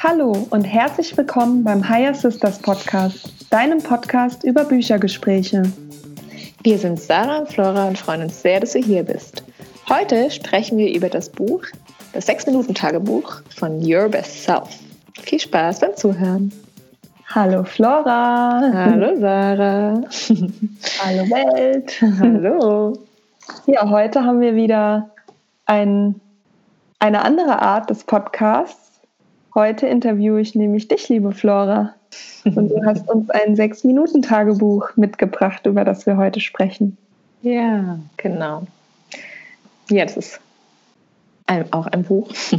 Hallo und herzlich willkommen beim Higher Sisters Podcast, deinem Podcast über Büchergespräche. Wir sind Sarah und Flora und freuen uns sehr, dass du hier bist. Heute sprechen wir über das Buch, das 6-Minuten-Tagebuch von Your Best Self. Viel Spaß beim Zuhören. Hallo Flora. Hallo Sarah. Hallo Welt. Hallo. Ja, heute haben wir wieder ein, eine andere Art des Podcasts Heute interviewe ich nämlich dich, liebe Flora. Und du hast uns ein Sechs-Minuten-Tagebuch mitgebracht, über das wir heute sprechen. Ja, genau. Ja, das ist ein, auch ein Buch.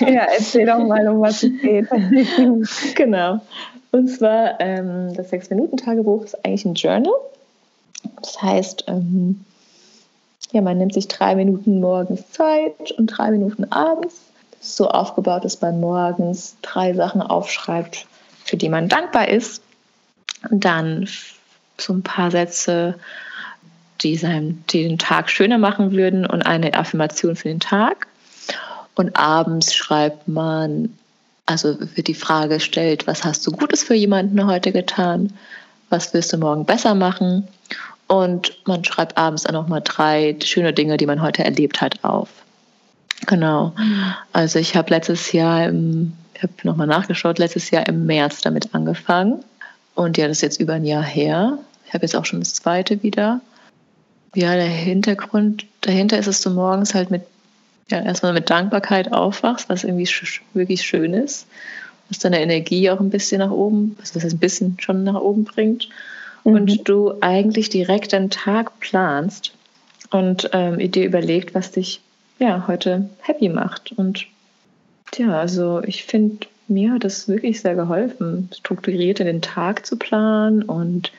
ja, erzähl doch mal, um was es geht. genau. Und zwar, ähm, das Sechs-Minuten-Tagebuch ist eigentlich ein Journal. Das heißt, ähm, ja, man nimmt sich drei Minuten morgens Zeit und drei Minuten abends. Das ist so aufgebaut, dass man morgens drei Sachen aufschreibt, für die man dankbar ist. Und dann so ein paar Sätze, die, seinem, die den Tag schöner machen würden und eine Affirmation für den Tag. Und abends schreibt man, also wird die Frage gestellt, was hast du Gutes für jemanden heute getan? Was wirst du morgen besser machen? Und man schreibt abends dann nochmal drei schöne Dinge, die man heute erlebt hat, auf. Genau. Also ich habe letztes Jahr, ich habe nochmal nachgeschaut, letztes Jahr im März damit angefangen. Und ja, das ist jetzt über ein Jahr her. Ich habe jetzt auch schon das zweite wieder. Ja, der Hintergrund dahinter ist, dass du morgens halt mit, ja, erstmal mit Dankbarkeit aufwachst, was irgendwie sch wirklich schön ist. Was deine Energie auch ein bisschen nach oben, was heißt ein bisschen schon nach oben bringt und mhm. du eigentlich direkt deinen Tag planst und ähm, dir überlegt, was dich ja heute happy macht. Und ja, also ich finde, mir hat das wirklich sehr geholfen, strukturiert in den Tag zu planen und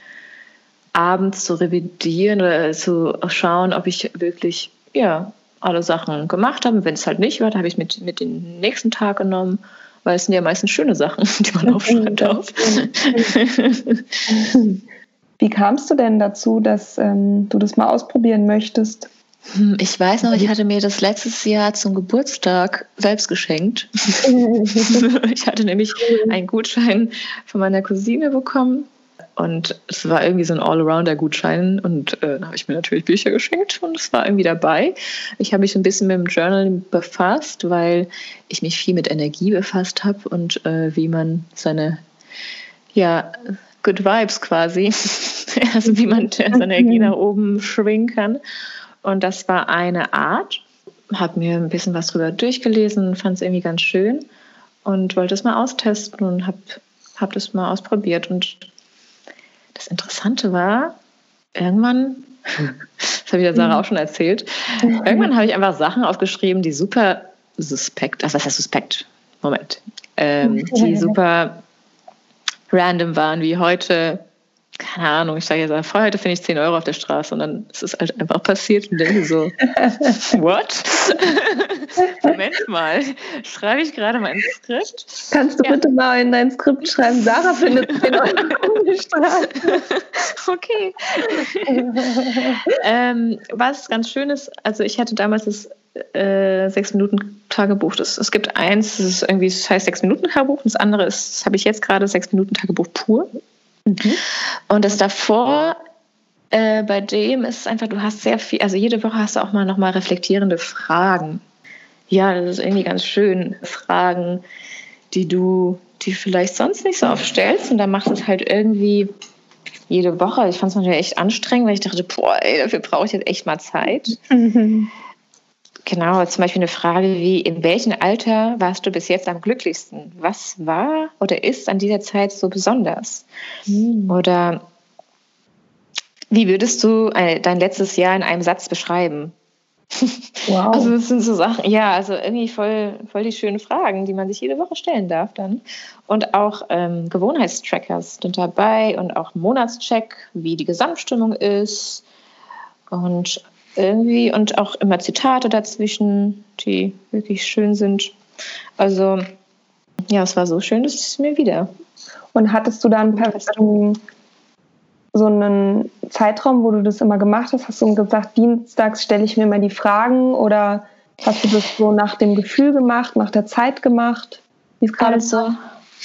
abends zu revidieren oder zu schauen, ob ich wirklich ja alle Sachen gemacht habe. Wenn es halt nicht war, dann habe ich mit mit den nächsten Tag genommen, weil es sind ja meistens schöne Sachen, die man aufschreibt auf. Wie kamst du denn dazu, dass ähm, du das mal ausprobieren möchtest? Hm, ich weiß noch, ich hatte mir das letztes Jahr zum Geburtstag selbst geschenkt. ich hatte nämlich einen Gutschein von meiner Cousine bekommen. Und es war irgendwie so ein Allrounder-Gutschein. Und äh, da habe ich mir natürlich Bücher geschenkt und es war irgendwie dabei. Ich habe mich so ein bisschen mit dem Journal befasst, weil ich mich viel mit Energie befasst habe und äh, wie man seine ja, Good Vibes quasi. also wie man seine Energie nach oben schwingen kann. Und das war eine Art. Habe mir ein bisschen was drüber durchgelesen, fand es irgendwie ganz schön und wollte es mal austesten und habe hab das mal ausprobiert. Und das Interessante war, irgendwann, das habe ich der Sarah auch schon erzählt, irgendwann habe ich einfach Sachen aufgeschrieben, die super suspekt, also was heißt suspekt? Moment. Ähm, die super random waren, wie heute, keine Ahnung, ich sage jetzt, vorher heute finde ich 10 Euro auf der Straße und dann ist es halt einfach passiert und denke so, what? Moment mal, schreibe ich gerade mein Skript? Kannst du ja. bitte mal in dein Skript schreiben, Sarah findet 10 Euro auf der Straße. okay. ähm, was ganz schön ist, also ich hatte damals das äh, sechs Minuten Tagebuch. Das, es gibt eins, das ist irgendwie, das heißt sechs Minuten Tagebuch. Das andere ist, das habe ich jetzt gerade sechs Minuten Tagebuch pur. Mhm. Und das davor äh, bei dem ist es einfach, du hast sehr viel, also jede Woche hast du auch mal nochmal reflektierende Fragen. Ja, das ist irgendwie ganz schön. Fragen, die du, die vielleicht sonst nicht so oft stellst. Und dann machst du es halt irgendwie jede Woche. Ich fand es manchmal echt anstrengend, weil ich dachte, boah, ey, dafür brauche ich jetzt echt mal Zeit. Mhm. Genau, zum Beispiel eine Frage wie, in welchem Alter warst du bis jetzt am glücklichsten? Was war oder ist an dieser Zeit so besonders? Mhm. Oder wie würdest du dein letztes Jahr in einem Satz beschreiben? Wow. Also das sind so Sachen, ja, also irgendwie voll, voll die schönen Fragen, die man sich jede Woche stellen darf dann. Und auch ähm, Gewohnheitstrackers sind dabei und auch Monatscheck, wie die Gesamtstimmung ist. Und irgendwie und auch immer Zitate dazwischen, die wirklich schön sind. Also ja, es war so schön, dass ich es mir wieder Und hattest du dann so einen Zeitraum, wo du das immer gemacht hast? Hast du gesagt, dienstags stelle ich mir mal die Fragen oder hast du das so nach dem Gefühl gemacht, nach der Zeit gemacht? Wie es gerade so?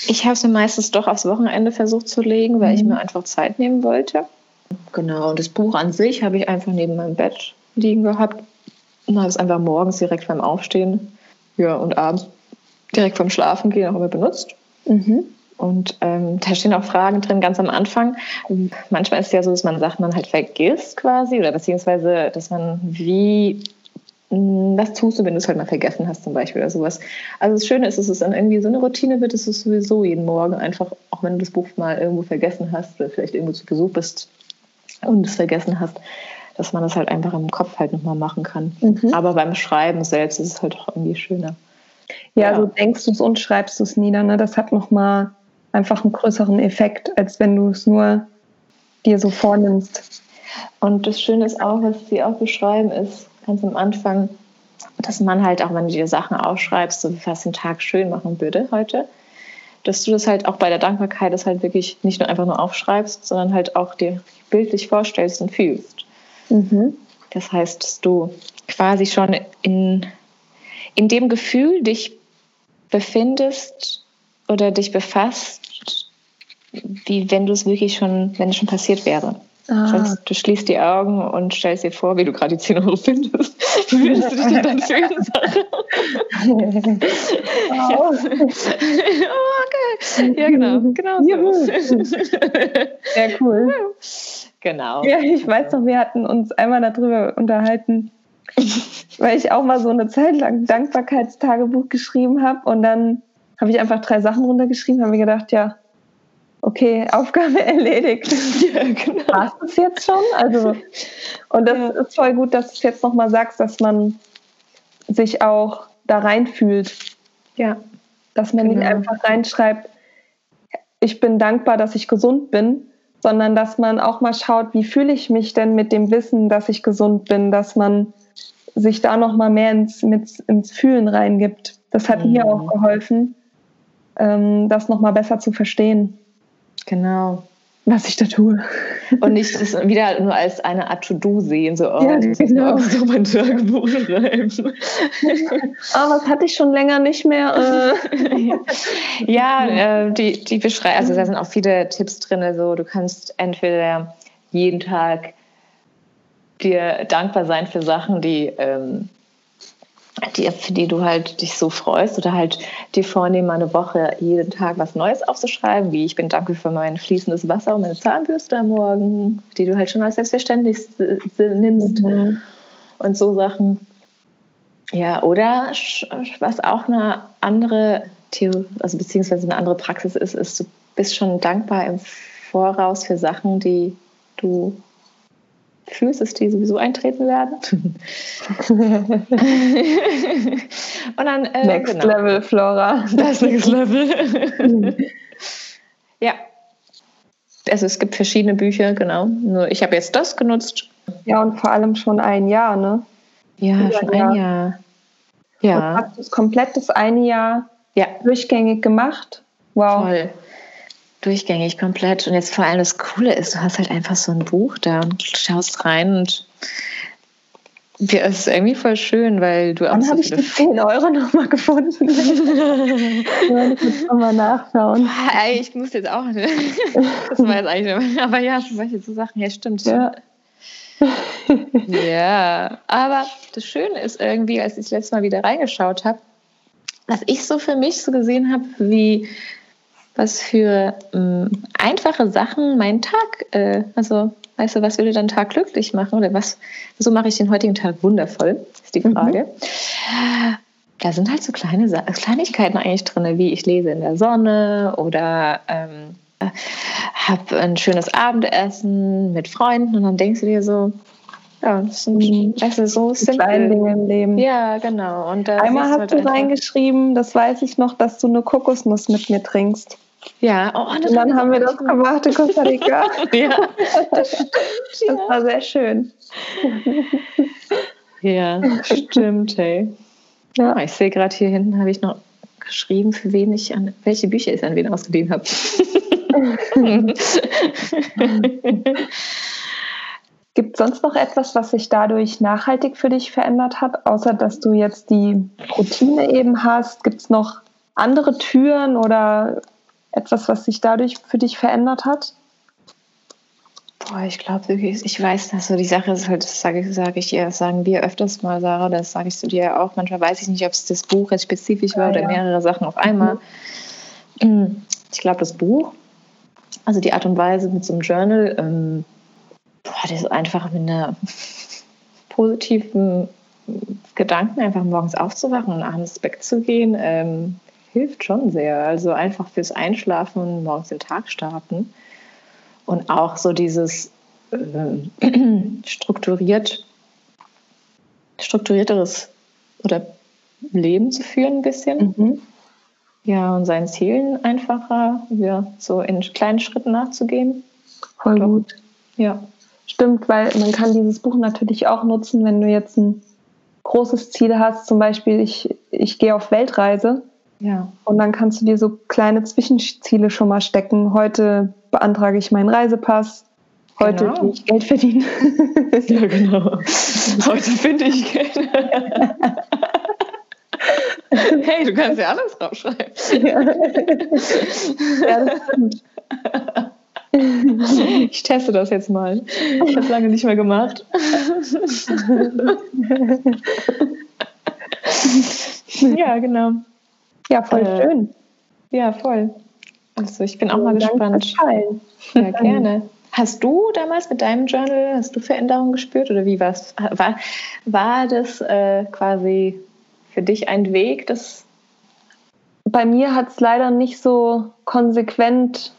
Ich habe es mir meistens doch aufs Wochenende versucht zu legen, weil mhm. ich mir einfach Zeit nehmen wollte. Genau, und das Buch an sich habe ich einfach neben meinem Bett liegen gehabt und habe es einfach morgens direkt beim Aufstehen ja, und abends direkt vom Schlafen gehen auch immer benutzt. Mhm. Und ähm, da stehen auch Fragen drin ganz am Anfang. Manchmal ist es ja so, dass man Sachen man halt vergisst quasi oder beziehungsweise, dass man wie hm, was tust du, wenn du es halt mal vergessen hast zum Beispiel oder sowas. Also das Schöne ist, dass es dann irgendwie so eine Routine wird, dass du sowieso jeden Morgen einfach, auch wenn du das Buch mal irgendwo vergessen hast oder vielleicht irgendwo zu Besuch bist und es vergessen hast, dass man das halt einfach im Kopf halt nochmal machen kann. Mhm. Aber beim Schreiben selbst ist es halt auch irgendwie schöner. Ja, ja. so denkst du es und schreibst du es nieder. Ne? Das hat nochmal einfach einen größeren Effekt, als wenn du es nur dir so vornimmst. Und das Schöne ist auch, was sie auch beschreiben, ist ganz am Anfang, dass man halt auch, wenn du dir Sachen aufschreibst, so was den Tag schön machen würde heute, dass du das halt auch bei der Dankbarkeit das halt wirklich nicht nur einfach nur aufschreibst, sondern halt auch dir bildlich vorstellst und fühlst. Mhm. Das heißt, dass du quasi schon in, in dem Gefühl dich befindest oder dich befasst, wie wenn du es wirklich schon, wenn es schon passiert wäre. Ah. Du schließt die Augen und stellst dir vor, wie du gerade die 10 Euro findest. Wie würdest du dich denn dann fühlen, Sache? oh. okay. Ja, genau. genau so. Sehr cool. Genau. Ja, ich weiß noch, wir hatten uns einmal darüber unterhalten, weil ich auch mal so eine Zeit lang Dankbarkeitstagebuch geschrieben habe und dann habe ich einfach drei Sachen runtergeschrieben, habe mir gedacht, ja, okay, Aufgabe erledigt. Ja, genau. War es jetzt schon? Also, und das ja. ist voll gut, dass du es jetzt nochmal sagst, dass man sich auch da reinfühlt. Ja. Dass man genau. nicht einfach reinschreibt, ich bin dankbar, dass ich gesund bin, sondern dass man auch mal schaut, wie fühle ich mich denn mit dem Wissen, dass ich gesund bin, dass man sich da noch mal mehr ins, mit, ins Fühlen reingibt. Das hat mhm. mir auch geholfen, ähm, das noch mal besser zu verstehen. Genau. Was ich da tue. Und nicht das wieder nur als eine Art To-Do sehen, so, oh, ja, ich muss genau. so mein Tagebuch schreiben. Aber das hatte ich schon länger nicht mehr. Äh. ja, äh, die, die beschreiben, also da sind auch viele Tipps drin. So, du kannst entweder jeden Tag dir dankbar sein für Sachen, die ähm, die, für die du halt dich so freust oder halt dir vornehmen, eine Woche jeden Tag was Neues aufzuschreiben, wie ich bin dankbar für mein fließendes Wasser und meine Zahnbürste am Morgen, die du halt schon als selbstverständlich nimmst mhm. und so Sachen. Ja, oder was auch eine andere Theorie, also beziehungsweise eine andere Praxis ist, ist, du bist schon dankbar im Voraus für Sachen, die du fühlst, dass die sowieso eintreten werden. und dann äh, Next genau. Level Flora. Das Next Level. ja. Also es gibt verschiedene Bücher, genau. Nur ich habe jetzt das genutzt. Ja, und vor allem schon ein Jahr, ne? Ja, Über schon ein Jahr. Jahr. Ja. Und hast du komplett das eine Jahr ja. durchgängig gemacht? Wow. Toll durchgängig komplett. Und jetzt vor allem das Coole ist, du hast halt einfach so ein Buch da und schaust rein und es ist irgendwie voll schön, weil du auch Dann so habe ich die 10 Euro nochmal gefunden. ich muss nochmal nachschauen. Ich muss jetzt auch. Ne? Das war jetzt eigentlich. Aber ja, Beispiel so Sachen, ja, stimmt. Ja. ja, aber das Schöne ist irgendwie, als ich das letzte Mal wieder reingeschaut habe, dass ich so für mich so gesehen habe, wie was für ähm, einfache Sachen meinen Tag, äh, also weißt du, was würde deinen Tag glücklich machen oder was, so mache ich den heutigen Tag wundervoll, ist die Frage. Mhm. Da sind halt so kleine Kleinigkeiten eigentlich drin, wie ich lese in der Sonne oder ähm, habe ein schönes Abendessen mit Freunden und dann denkst du dir so, ja, das sind mhm. du, so kleine Dinge im Leben. Ja, genau. Und Einmal hast halt du reingeschrieben, das weiß ich noch, dass du eine Kokosnuss mit mir trinkst. Ja, oh, und dann haben wir das gemacht in Costa Rica. ja, das, das war sehr schön. ja, stimmt, hey. Ja. Ah, ich sehe gerade hier hinten, habe ich noch geschrieben, für wen ich an welche Bücher ich an wen ausgeliehen habe. Gibt es sonst noch etwas, was sich dadurch nachhaltig für dich verändert hat, außer dass du jetzt die Routine eben hast? Gibt es noch andere Türen oder etwas, was sich dadurch für dich verändert hat? Boah, ich glaube, ich weiß, dass so die Sache ist halt, das sage sag ich ihr, sagen wir öfters mal, Sarah, das sage ich zu dir auch. Manchmal weiß ich nicht, ob es das Buch jetzt spezifisch war ja, oder mehrere Sachen auf einmal. Mhm. Ich glaube, das Buch, also die Art und Weise mit so einem Journal, ähm, boah, das ist einfach mit einer positiven Gedanken, einfach morgens aufzuwachen und abends wegzugehen, ähm, hilft schon sehr. Also einfach fürs Einschlafen und morgens den Tag starten. Und auch so dieses äh, strukturiert, strukturierteres oder Leben zu führen ein bisschen. Mhm. Ja, und seinen Zielen einfacher, ja, so in kleinen Schritten nachzugehen. Voll Doch. gut. Ja. Stimmt, weil man kann dieses Buch natürlich auch nutzen, wenn du jetzt ein großes Ziel hast, zum Beispiel ich, ich gehe auf Weltreise. Ja. Und dann kannst du dir so kleine Zwischenziele schon mal stecken. Heute beantrage ich meinen Reisepass. Heute genau. ich Geld verdienen. ja, genau. Heute finde ich Geld. hey, du kannst ja alles draufschreiben. ja, das stimmt. Ich teste das jetzt mal. Ich habe es lange nicht mehr gemacht. ja, genau. Ja, voll äh, schön. Ja, voll. Also ich bin auch mal gespannt. Ja, gerne. Hast du damals mit deinem Journal, hast du Veränderungen gespürt oder wie war's? war War das äh, quasi für dich ein Weg, das bei mir hat es leider nicht so konsequent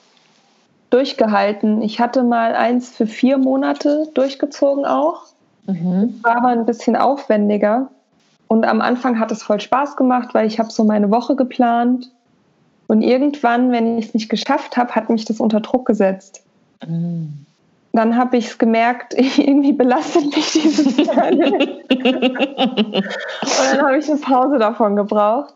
durchgehalten. Ich hatte mal eins für vier Monate durchgezogen auch. Mhm. War aber ein bisschen aufwendiger. Und am Anfang hat es voll Spaß gemacht, weil ich habe so meine Woche geplant. Und irgendwann, wenn ich es nicht geschafft habe, hat mich das unter Druck gesetzt. Mhm. Dann habe ich es gemerkt, irgendwie belastet mich dieses Und dann habe ich eine Pause davon gebraucht.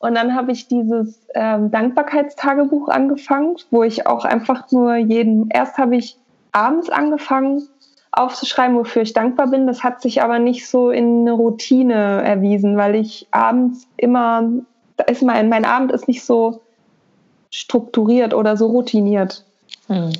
Und dann habe ich dieses ähm, Dankbarkeitstagebuch angefangen, wo ich auch einfach nur jeden, erst habe ich abends angefangen aufzuschreiben, wofür ich dankbar bin. Das hat sich aber nicht so in eine Routine erwiesen, weil ich abends immer, da ist mein, mein Abend ist nicht so strukturiert oder so routiniert. Hm.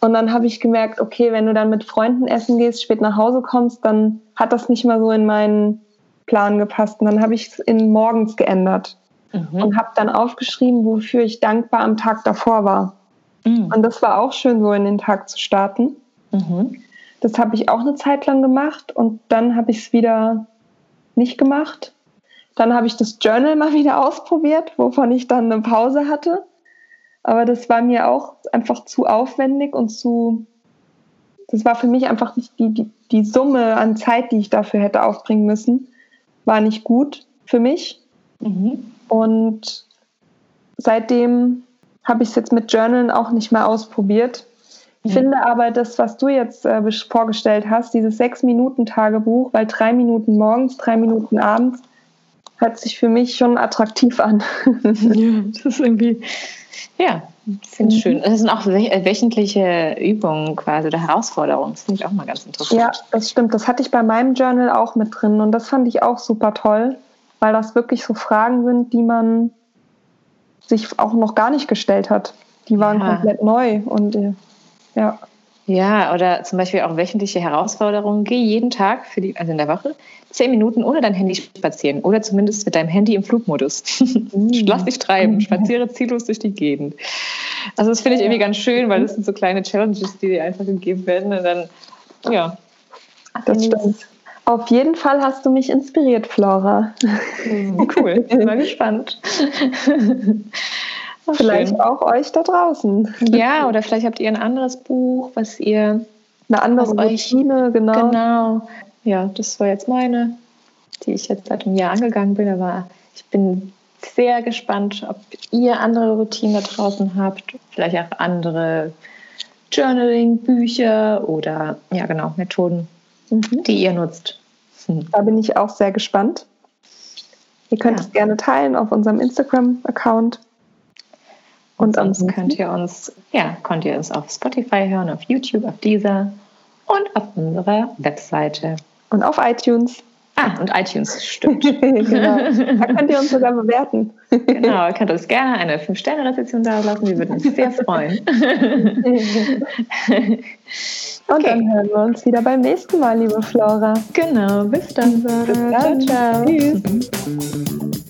Und dann habe ich gemerkt, okay, wenn du dann mit Freunden essen gehst, spät nach Hause kommst, dann hat das nicht mehr so in meinen Plan gepasst. Und dann habe ich es in morgens geändert mhm. und habe dann aufgeschrieben, wofür ich dankbar am Tag davor war. Mhm. Und das war auch schön, so in den Tag zu starten. Mhm. Das habe ich auch eine Zeit lang gemacht und dann habe ich es wieder nicht gemacht. Dann habe ich das Journal mal wieder ausprobiert, wovon ich dann eine Pause hatte. Aber das war mir auch einfach zu aufwendig und zu. Das war für mich einfach nicht die, die, die Summe an Zeit, die ich dafür hätte aufbringen müssen, war nicht gut für mich. Mhm. Und seitdem habe ich es jetzt mit Journalen auch nicht mehr ausprobiert. Ich mhm. finde aber das, was du jetzt äh, vorgestellt hast, dieses Sechs-Minuten-Tagebuch, weil drei Minuten morgens, drei Minuten abends, hört sich für mich schon attraktiv an. ja, das ist irgendwie, ja, finde ich mhm. schön. Das sind auch äh, wöchentliche Übungen quasi oder Herausforderungen. Das finde ich auch mal ganz interessant. Ja, das stimmt. Das hatte ich bei meinem Journal auch mit drin und das fand ich auch super toll weil das wirklich so Fragen sind, die man sich auch noch gar nicht gestellt hat. Die waren ja. komplett neu und äh, ja. Ja, oder zum Beispiel auch wöchentliche Herausforderungen. Geh jeden Tag, für die, also in der Woche, zehn Minuten ohne dein Handy spazieren oder zumindest mit deinem Handy im Flugmodus. Mm. Lass dich treiben, spaziere ziellos durch die Gegend. Also das finde ich irgendwie ganz schön, weil das sind so kleine Challenges, die dir einfach gegeben werden und dann, ja. Das stimmt. Auf jeden Fall hast du mich inspiriert, Flora. Mhm, cool, bin mal gespannt. vielleicht schön. auch euch da draußen. Ja, oder vielleicht habt ihr ein anderes Buch, was ihr eine andere Routine, genau. Genau. Ja, das war jetzt meine, die ich jetzt seit einem Jahr angegangen bin, aber ich bin sehr gespannt, ob ihr andere Routinen da draußen habt, vielleicht auch andere Journaling-Bücher oder ja genau, Methoden, mhm. die ihr nutzt. Da bin ich auch sehr gespannt. Ihr könnt ja. es gerne teilen auf unserem Instagram-Account. Und sonst könnt ihr uns, ja, könnt ihr uns auf Spotify hören, auf YouTube, auf Deezer und auf unserer Webseite. Und auf iTunes. Ah, und iTunes, stimmt. genau. Da könnt ihr uns sogar bewerten. genau, ihr könnt uns gerne eine 5-Sterne-Rezeption da lassen. Wir würden uns sehr freuen. Und okay. dann hören wir uns wieder beim nächsten Mal, liebe Flora. Genau, bis dann. Bis dann. Ciao, ciao. Tschüss.